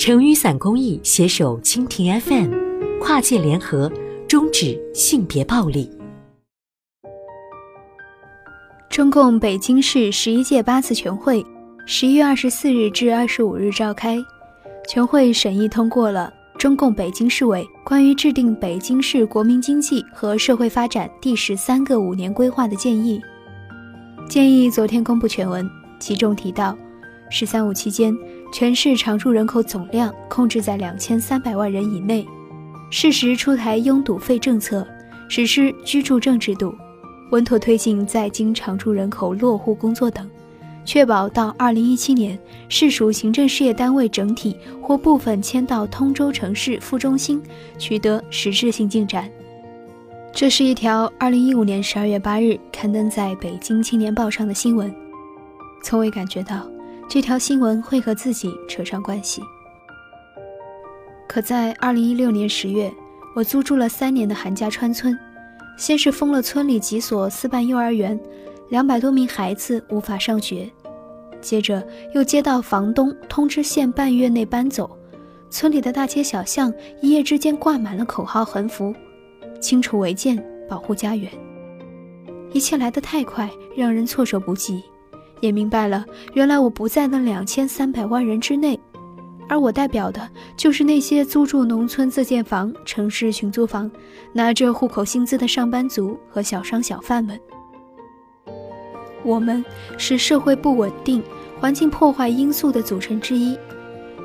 成雨伞公益携手蜻蜓 FM，跨界联合，终止性别暴力。中共北京市十一届八次全会十一月二十四日至二十五日召开，全会审议通过了中共北京市委关于制定北京市国民经济和社会发展第十三个五年规划的建议。建议昨天公布全文，其中提到，“十三五”期间。全市常住人口总量控制在两千三百万人以内，适时出台拥堵费政策，实施居住证制度，稳妥推进在京常住人口落户工作等，确保到二零一七年市属行政事业单位整体或部分迁到通州城市副中心，取得实质性进展。这是一条二零一五年十二月八日刊登在北京青年报上的新闻，从未感觉到。这条新闻会和自己扯上关系。可在二零一六年十月，我租住了三年的韩家川村，先是封了村里几所私办幼儿园，两百多名孩子无法上学；接着又接到房东通知，限半月内搬走，村里的大街小巷一夜之间挂满了口号横幅：“清除违建，保护家园。”一切来得太快，让人措手不及。也明白了，原来我不在那两千三百万人之内，而我代表的就是那些租住农村自建房、城市群租房、拿着户口薪资的上班族和小商小贩们。我们是社会不稳定、环境破坏因素的组成之一，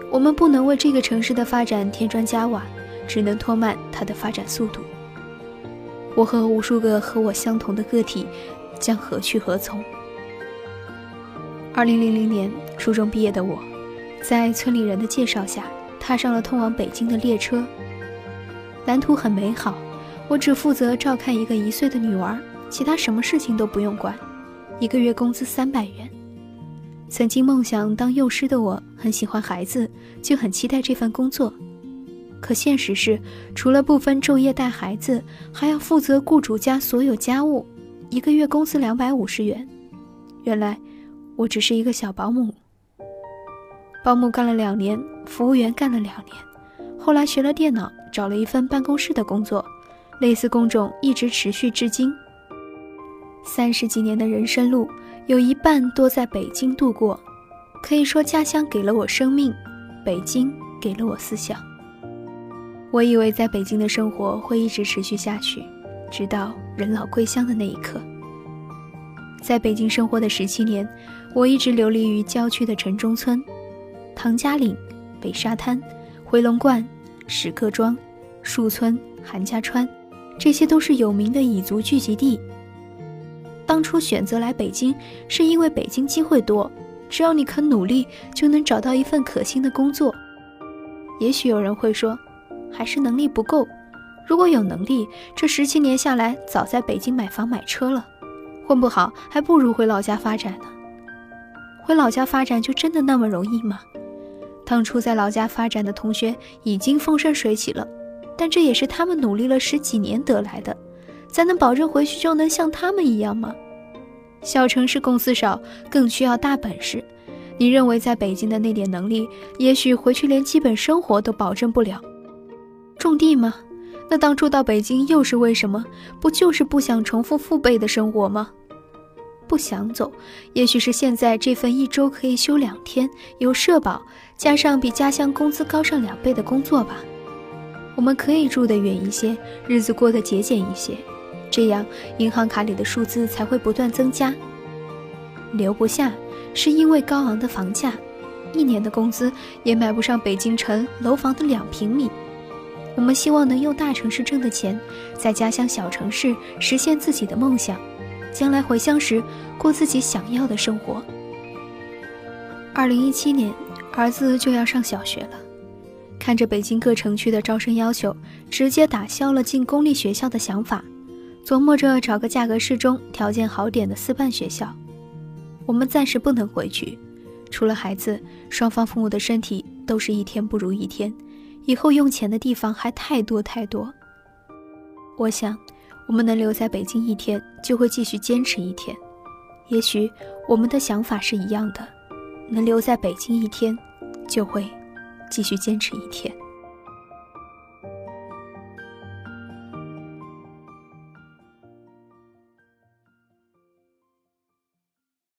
我们不能为这个城市的发展添砖加瓦，只能拖慢它的发展速度。我和无数个和我相同的个体，将何去何从？二零零零年初中毕业的我，在村里人的介绍下，踏上了通往北京的列车。蓝图很美好，我只负责照看一个一岁的女儿，其他什么事情都不用管。一个月工资三百元。曾经梦想当幼师的我，很喜欢孩子，就很期待这份工作。可现实是，除了不分昼夜带孩子，还要负责雇主家所有家务，一个月工资两百五十元。原来。我只是一个小保姆，保姆干了两年，服务员干了两年，后来学了电脑，找了一份办公室的工作，类似工种一直持续至今。三十几年的人生路，有一半多在北京度过，可以说家乡给了我生命，北京给了我思想。我以为在北京的生活会一直持续下去，直到人老归乡的那一刻。在北京生活的十七年。我一直流离于郊区的城中村，唐家岭、北沙滩、回龙观、石各庄、树村、韩家川，这些都是有名的蚁族聚集地。当初选择来北京，是因为北京机会多，只要你肯努力，就能找到一份可心的工作。也许有人会说，还是能力不够。如果有能力，这十七年下来，早在北京买房买车了。混不好，还不如回老家发展呢。回老家发展就真的那么容易吗？当初在老家发展的同学已经风生水起了，但这也是他们努力了十几年得来的，咱能保证回去就能像他们一样吗？小城市公司少，更需要大本事。你认为在北京的那点能力，也许回去连基本生活都保证不了。种地吗？那当初到北京又是为什么？不就是不想重复父辈的生活吗？不想走，也许是现在这份一周可以休两天、有社保，加上比家乡工资高上两倍的工作吧。我们可以住得远一些，日子过得节俭一些，这样银行卡里的数字才会不断增加。留不下，是因为高昂的房价，一年的工资也买不上北京城楼房的两平米。我们希望能用大城市挣的钱，在家乡小城市实现自己的梦想。将来回乡时，过自己想要的生活。二零一七年，儿子就要上小学了，看着北京各城区的招生要求，直接打消了进公立学校的想法，琢磨着找个价格适中、条件好点的私办学校。我们暂时不能回去，除了孩子，双方父母的身体都是一天不如一天，以后用钱的地方还太多太多。我想。我们能留在北京一天，就会继续坚持一天。也许我们的想法是一样的，能留在北京一天，就会继续坚持一天。